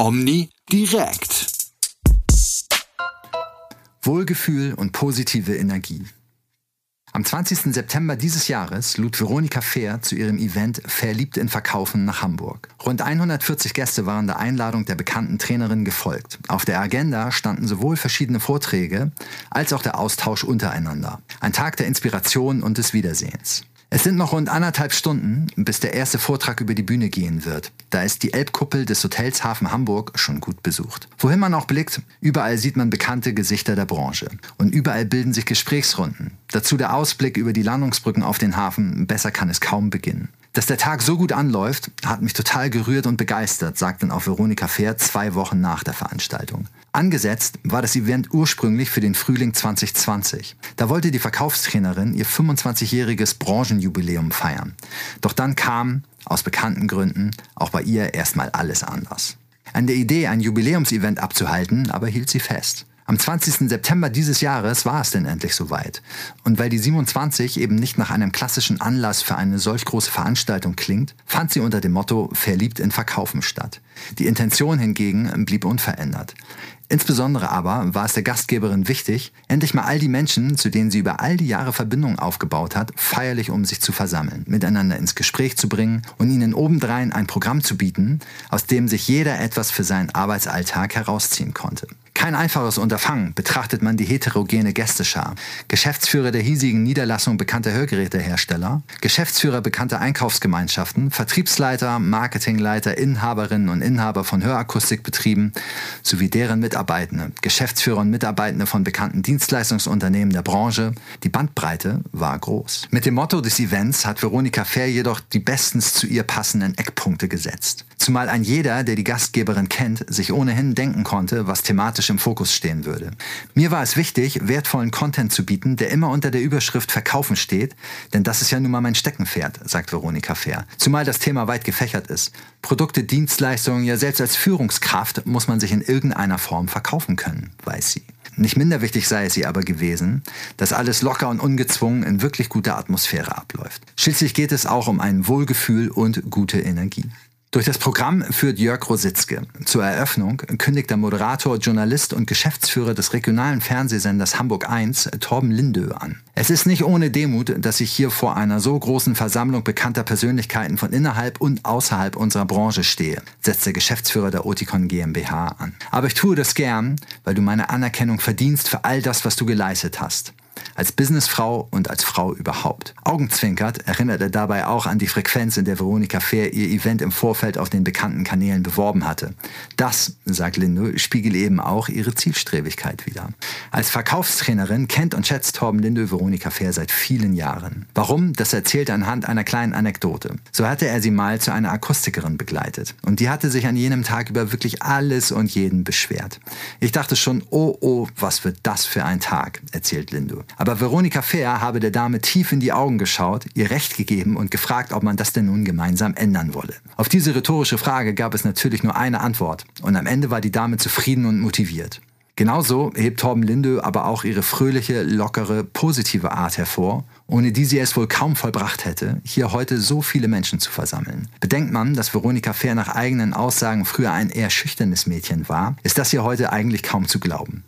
Omni direkt. Wohlgefühl und positive Energie. Am 20. September dieses Jahres lud Veronika Fehr zu ihrem Event Verliebt in Verkaufen nach Hamburg. Rund 140 Gäste waren der Einladung der bekannten Trainerin gefolgt. Auf der Agenda standen sowohl verschiedene Vorträge als auch der Austausch untereinander. Ein Tag der Inspiration und des Wiedersehens. Es sind noch rund anderthalb Stunden, bis der erste Vortrag über die Bühne gehen wird. Da ist die Elbkuppel des Hotels Hafen Hamburg schon gut besucht. Wohin man auch blickt, überall sieht man bekannte Gesichter der Branche. Und überall bilden sich Gesprächsrunden. Dazu der Ausblick über die Landungsbrücken auf den Hafen. Besser kann es kaum beginnen. Dass der Tag so gut anläuft, hat mich total gerührt und begeistert, sagt dann auch Veronika Fair zwei Wochen nach der Veranstaltung. Angesetzt war das Event ursprünglich für den Frühling 2020. Da wollte die Verkaufstrainerin ihr 25-jähriges Branchenjubiläum feiern. Doch dann kam, aus bekannten Gründen, auch bei ihr erstmal alles anders. An der Idee, ein Jubiläumsevent abzuhalten, aber hielt sie fest. Am 20. September dieses Jahres war es denn endlich soweit. Und weil die 27 eben nicht nach einem klassischen Anlass für eine solch große Veranstaltung klingt, fand sie unter dem Motto Verliebt in Verkaufen statt. Die Intention hingegen blieb unverändert. Insbesondere aber war es der Gastgeberin wichtig, endlich mal all die Menschen, zu denen sie über all die Jahre Verbindung aufgebaut hat, feierlich um sich zu versammeln, miteinander ins Gespräch zu bringen und ihnen obendrein ein Programm zu bieten, aus dem sich jeder etwas für seinen Arbeitsalltag herausziehen konnte. Kein einfaches Unterfangen betrachtet man die heterogene Gästeschar. Geschäftsführer der hiesigen Niederlassung bekannter Hörgerätehersteller, Geschäftsführer bekannter Einkaufsgemeinschaften, Vertriebsleiter, Marketingleiter, Inhaberinnen und Inhaber von Hörakustikbetrieben sowie deren Mitarbeitende, Geschäftsführer und Mitarbeitende von bekannten Dienstleistungsunternehmen der Branche. Die Bandbreite war groß. Mit dem Motto des Events hat Veronika Fair jedoch die bestens zu ihr passenden Eckpunkte gesetzt. Zumal ein jeder, der die Gastgeberin kennt, sich ohnehin denken konnte, was thematisch im Fokus stehen würde. Mir war es wichtig, wertvollen Content zu bieten, der immer unter der Überschrift Verkaufen steht, denn das ist ja nun mal mein Steckenpferd, sagt Veronika Fair. Zumal das Thema weit gefächert ist. Produkte, Dienstleistungen, ja selbst als Führungskraft muss man sich in irgendeiner Form verkaufen können, weiß sie. Nicht minder wichtig sei es ihr aber gewesen, dass alles locker und ungezwungen in wirklich guter Atmosphäre abläuft. Schließlich geht es auch um ein Wohlgefühl und gute Energie. Durch das Programm führt Jörg Rositzke. Zur Eröffnung kündigt der Moderator, Journalist und Geschäftsführer des regionalen Fernsehsenders Hamburg 1, Torben Lindö, an. Es ist nicht ohne Demut, dass ich hier vor einer so großen Versammlung bekannter Persönlichkeiten von innerhalb und außerhalb unserer Branche stehe, setzt der Geschäftsführer der Oticon GmbH an. Aber ich tue das gern, weil du meine Anerkennung verdienst für all das, was du geleistet hast als Businessfrau und als Frau überhaupt. Augenzwinkert erinnert er dabei auch an die Frequenz, in der Veronika Fair ihr Event im Vorfeld auf den bekannten Kanälen beworben hatte. Das, sagt Lindo, spiegelt eben auch ihre Zielstrebigkeit wider. Als Verkaufstrainerin kennt und schätzt Torben Lindo Veronika Fair seit vielen Jahren. Warum? Das erzählt er anhand einer kleinen Anekdote. So hatte er sie mal zu einer Akustikerin begleitet. Und die hatte sich an jenem Tag über wirklich alles und jeden beschwert. Ich dachte schon, oh oh, was wird das für ein Tag, erzählt Lindo. Aber Veronika Fair habe der Dame tief in die Augen geschaut, ihr Recht gegeben und gefragt, ob man das denn nun gemeinsam ändern wolle. Auf diese rhetorische Frage gab es natürlich nur eine Antwort und am Ende war die Dame zufrieden und motiviert. Genauso hebt Torben Lindö aber auch ihre fröhliche, lockere, positive Art hervor, ohne die sie es wohl kaum vollbracht hätte, hier heute so viele Menschen zu versammeln. Bedenkt man, dass Veronika Fair nach eigenen Aussagen früher ein eher schüchternes Mädchen war, ist das hier heute eigentlich kaum zu glauben.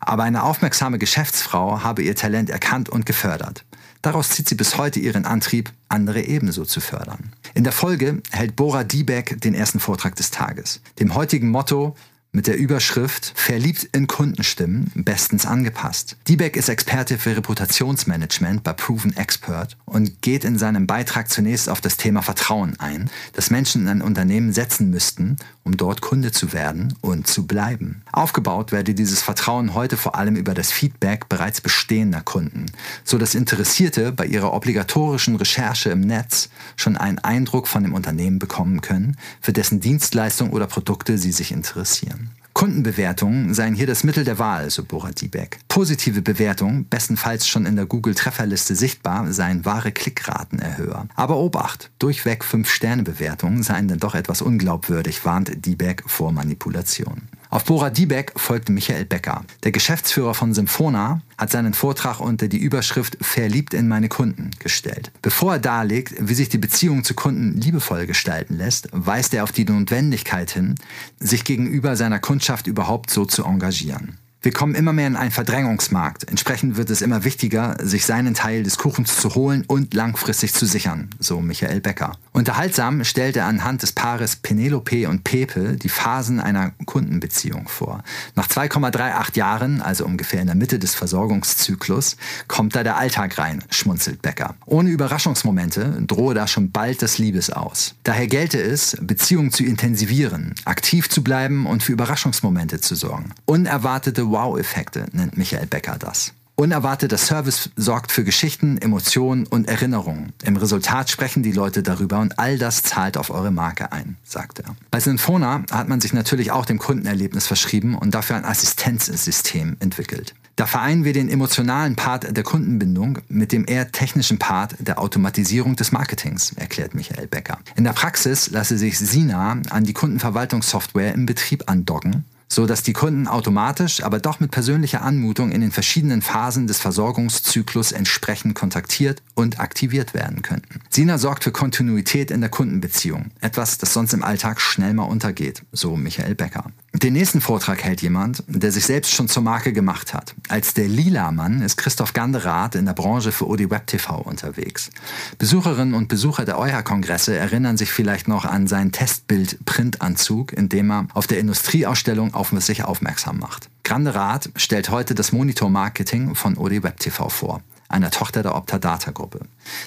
Aber eine aufmerksame Geschäftsfrau habe ihr Talent erkannt und gefördert. Daraus zieht sie bis heute ihren Antrieb, andere ebenso zu fördern. In der Folge hält Bora Diebeck den ersten Vortrag des Tages. Dem heutigen Motto mit der Überschrift Verliebt in Kundenstimmen bestens angepasst. Diebeck ist Experte für Reputationsmanagement bei Proven Expert und geht in seinem Beitrag zunächst auf das Thema Vertrauen ein, das Menschen in ein Unternehmen setzen müssten, um dort Kunde zu werden und zu bleiben. Aufgebaut werde dieses Vertrauen heute vor allem über das Feedback bereits bestehender Kunden, so dass Interessierte bei ihrer obligatorischen Recherche im Netz schon einen Eindruck von dem Unternehmen bekommen können, für dessen Dienstleistung oder Produkte sie sich interessieren. Kundenbewertungen seien hier das Mittel der Wahl, so Borat Diebeck. Positive Bewertungen, bestenfalls schon in der Google-Trefferliste sichtbar, seien wahre Klickratenerhöher. Aber Obacht, durchweg 5-Sterne-Bewertungen seien dann doch etwas unglaubwürdig, warnt Diebeck vor Manipulation. Auf Bora Diebeck folgte Michael Becker. Der Geschäftsführer von Symphona hat seinen Vortrag unter die Überschrift Verliebt in meine Kunden gestellt. Bevor er darlegt, wie sich die Beziehung zu Kunden liebevoll gestalten lässt, weist er auf die Notwendigkeit hin, sich gegenüber seiner Kundschaft überhaupt so zu engagieren. Wir kommen immer mehr in einen Verdrängungsmarkt. Entsprechend wird es immer wichtiger, sich seinen Teil des Kuchens zu holen und langfristig zu sichern, so Michael Becker. Unterhaltsam stellt er anhand des Paares Penelope und Pepe die Phasen einer Kundenbeziehung vor. Nach 2,38 Jahren, also ungefähr in der Mitte des Versorgungszyklus, kommt da der Alltag rein, schmunzelt Becker. Ohne Überraschungsmomente drohe da schon bald das Liebes aus. Daher gelte es, Beziehungen zu intensivieren, aktiv zu bleiben und für Überraschungsmomente zu sorgen. Unerwartete Wow-Effekte nennt Michael Becker das. Unerwarteter Service sorgt für Geschichten, Emotionen und Erinnerungen. Im Resultat sprechen die Leute darüber und all das zahlt auf eure Marke ein, sagt er. Bei Sinfona hat man sich natürlich auch dem Kundenerlebnis verschrieben und dafür ein Assistenzsystem entwickelt. Da vereinen wir den emotionalen Part der Kundenbindung mit dem eher technischen Part der Automatisierung des Marketings, erklärt Michael Becker. In der Praxis lasse sich Sina an die Kundenverwaltungssoftware im Betrieb andocken so dass die Kunden automatisch, aber doch mit persönlicher Anmutung in den verschiedenen Phasen des Versorgungszyklus entsprechend kontaktiert und aktiviert werden könnten. Sina sorgt für Kontinuität in der Kundenbeziehung, etwas, das sonst im Alltag schnell mal untergeht, so Michael Becker. Den nächsten Vortrag hält jemand, der sich selbst schon zur Marke gemacht hat. Als der Lila-Mann ist Christoph Ganderath in der Branche für OD Web TV unterwegs. Besucherinnen und Besucher der EuA-Kongresse erinnern sich vielleicht noch an seinen Testbild-Printanzug, in dem er auf der Industrieausstellung auf sich aufmerksam macht. Ganderath stellt heute das Monitor-Marketing von OD Web TV vor einer Tochter der Optadata-Gruppe.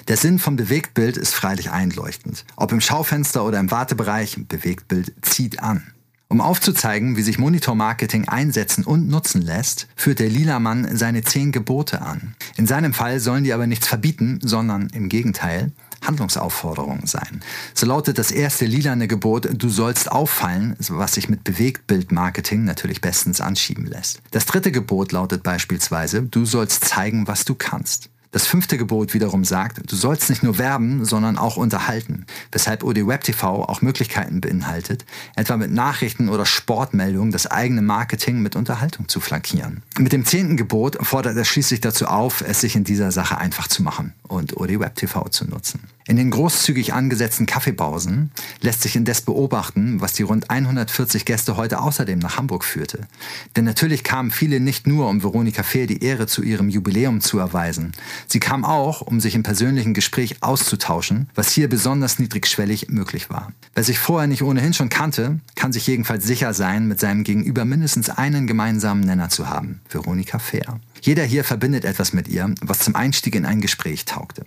Der Sinn vom Bewegtbild ist freilich einleuchtend. Ob im Schaufenster oder im Wartebereich, Bewegtbild zieht an. Um aufzuzeigen, wie sich Monitor-Marketing einsetzen und nutzen lässt, führt der Lila Mann seine zehn Gebote an. In seinem Fall sollen die aber nichts verbieten, sondern im Gegenteil Handlungsaufforderungen sein. So lautet das erste lilane Gebot, du sollst auffallen, was sich mit Bewegtbildmarketing natürlich bestens anschieben lässt. Das dritte Gebot lautet beispielsweise, du sollst zeigen, was du kannst. Das fünfte Gebot wiederum sagt, du sollst nicht nur werben, sondern auch unterhalten, weshalb OD Web TV auch Möglichkeiten beinhaltet, etwa mit Nachrichten oder Sportmeldungen das eigene Marketing mit Unterhaltung zu flankieren. Mit dem zehnten Gebot fordert er schließlich dazu auf, es sich in dieser Sache einfach zu machen und OD Web TV zu nutzen. In den großzügig angesetzten Kaffeepausen lässt sich indes beobachten, was die rund 140 Gäste heute außerdem nach Hamburg führte. Denn natürlich kamen viele nicht nur, um Veronika Fehr die Ehre zu ihrem Jubiläum zu erweisen, Sie kam auch, um sich im persönlichen Gespräch auszutauschen, was hier besonders niedrigschwellig möglich war. Wer sich vorher nicht ohnehin schon kannte, kann sich jedenfalls sicher sein, mit seinem Gegenüber mindestens einen gemeinsamen Nenner zu haben. Veronika Fair. Jeder hier verbindet etwas mit ihr, was zum Einstieg in ein Gespräch taugte.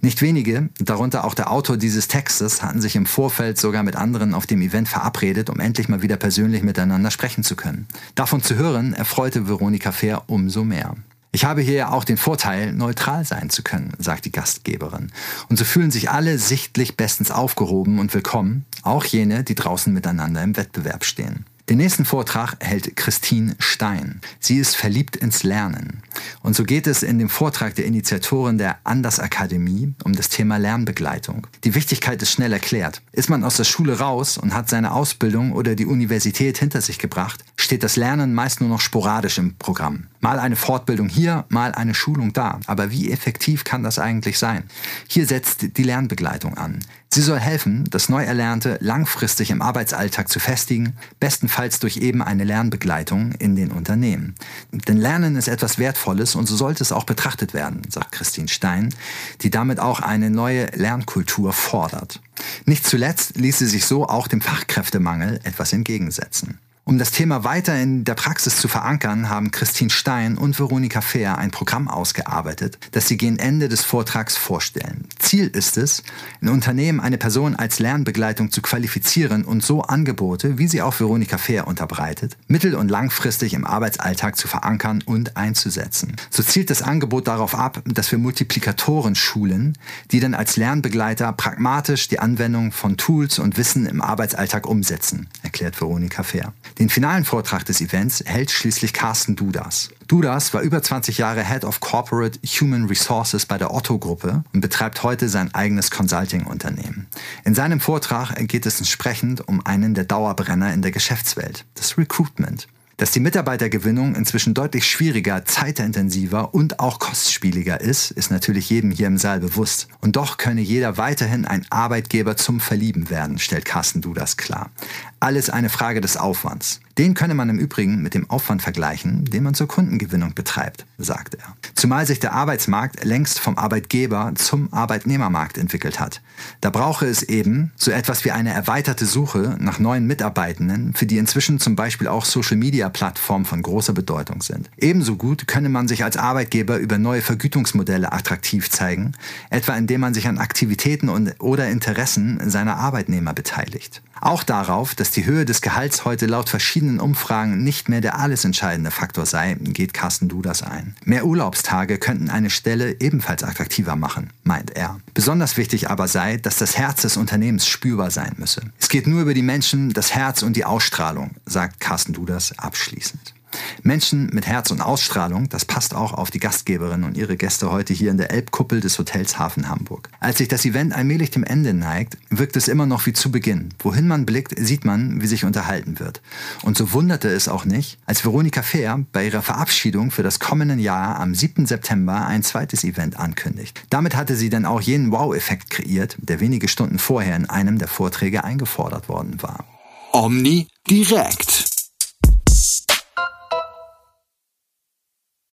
Nicht wenige, darunter auch der Autor dieses Textes, hatten sich im Vorfeld sogar mit anderen auf dem Event verabredet, um endlich mal wieder persönlich miteinander sprechen zu können. Davon zu hören, erfreute Veronika Fair umso mehr. Ich habe hier auch den Vorteil, neutral sein zu können, sagt die Gastgeberin. Und so fühlen sich alle sichtlich bestens aufgehoben und willkommen, auch jene, die draußen miteinander im Wettbewerb stehen. Den nächsten Vortrag hält Christine Stein. Sie ist verliebt ins Lernen. Und so geht es in dem Vortrag der Initiatorin der Anders Akademie um das Thema Lernbegleitung. Die Wichtigkeit ist schnell erklärt. Ist man aus der Schule raus und hat seine Ausbildung oder die Universität hinter sich gebracht, steht das Lernen meist nur noch sporadisch im Programm. Mal eine Fortbildung hier, mal eine Schulung da. Aber wie effektiv kann das eigentlich sein? Hier setzt die Lernbegleitung an. Sie soll helfen, das Neuerlernte langfristig im Arbeitsalltag zu festigen, bestenfalls durch eben eine Lernbegleitung in den Unternehmen. Denn Lernen ist etwas Wertvolles und so sollte es auch betrachtet werden, sagt Christine Stein, die damit auch eine neue Lernkultur fordert. Nicht zuletzt ließ sie sich so auch dem Fachkräftemangel etwas entgegensetzen. Um das Thema weiter in der Praxis zu verankern, haben Christine Stein und Veronika Fehr ein Programm ausgearbeitet, das sie gegen Ende des Vortrags vorstellen. Ziel ist es, in Unternehmen eine Person als Lernbegleitung zu qualifizieren und so Angebote, wie sie auch Veronika Fehr unterbreitet, mittel- und langfristig im Arbeitsalltag zu verankern und einzusetzen. So zielt das Angebot darauf ab, dass wir Multiplikatoren schulen, die dann als Lernbegleiter pragmatisch die Anwendung von Tools und Wissen im Arbeitsalltag umsetzen, erklärt Veronika Fehr. Den finalen Vortrag des Events hält schließlich Carsten Dudas. Dudas war über 20 Jahre Head of Corporate Human Resources bei der Otto-Gruppe und betreibt heute sein eigenes Consulting-Unternehmen. In seinem Vortrag geht es entsprechend um einen der Dauerbrenner in der Geschäftswelt, das Recruitment. Dass die Mitarbeitergewinnung inzwischen deutlich schwieriger, zeitintensiver und auch kostspieliger ist, ist natürlich jedem hier im Saal bewusst. Und doch könne jeder weiterhin ein Arbeitgeber zum Verlieben werden, stellt Carsten Dudas klar. Alles eine Frage des Aufwands. Den könne man im Übrigen mit dem Aufwand vergleichen, den man zur Kundengewinnung betreibt, sagt er. Zumal sich der Arbeitsmarkt längst vom Arbeitgeber zum Arbeitnehmermarkt entwickelt hat. Da brauche es eben so etwas wie eine erweiterte Suche nach neuen Mitarbeitenden, für die inzwischen zum Beispiel auch Social-Media-Plattformen von großer Bedeutung sind. Ebenso gut könne man sich als Arbeitgeber über neue Vergütungsmodelle attraktiv zeigen, etwa indem man sich an Aktivitäten und, oder Interessen seiner Arbeitnehmer beteiligt. Auch darauf, dass die Höhe des Gehalts heute laut verschiedenen Umfragen nicht mehr der alles entscheidende Faktor sei, geht Carsten Dudas ein. Mehr Urlaubstage könnten eine Stelle ebenfalls attraktiver machen, meint er. Besonders wichtig aber sei, dass das Herz des Unternehmens spürbar sein müsse. Es geht nur über die Menschen, das Herz und die Ausstrahlung, sagt Carsten Dudas abschließend. Menschen mit Herz und Ausstrahlung, das passt auch auf die Gastgeberin und ihre Gäste heute hier in der Elbkuppel des Hotels Hafen Hamburg. Als sich das Event allmählich dem Ende neigt, wirkt es immer noch wie zu Beginn. Wohin man blickt, sieht man, wie sich unterhalten wird. Und so wunderte es auch nicht, als Veronika Fehr bei ihrer Verabschiedung für das kommende Jahr am 7. September ein zweites Event ankündigt. Damit hatte sie dann auch jenen Wow-Effekt kreiert, der wenige Stunden vorher in einem der Vorträge eingefordert worden war. Omni direkt.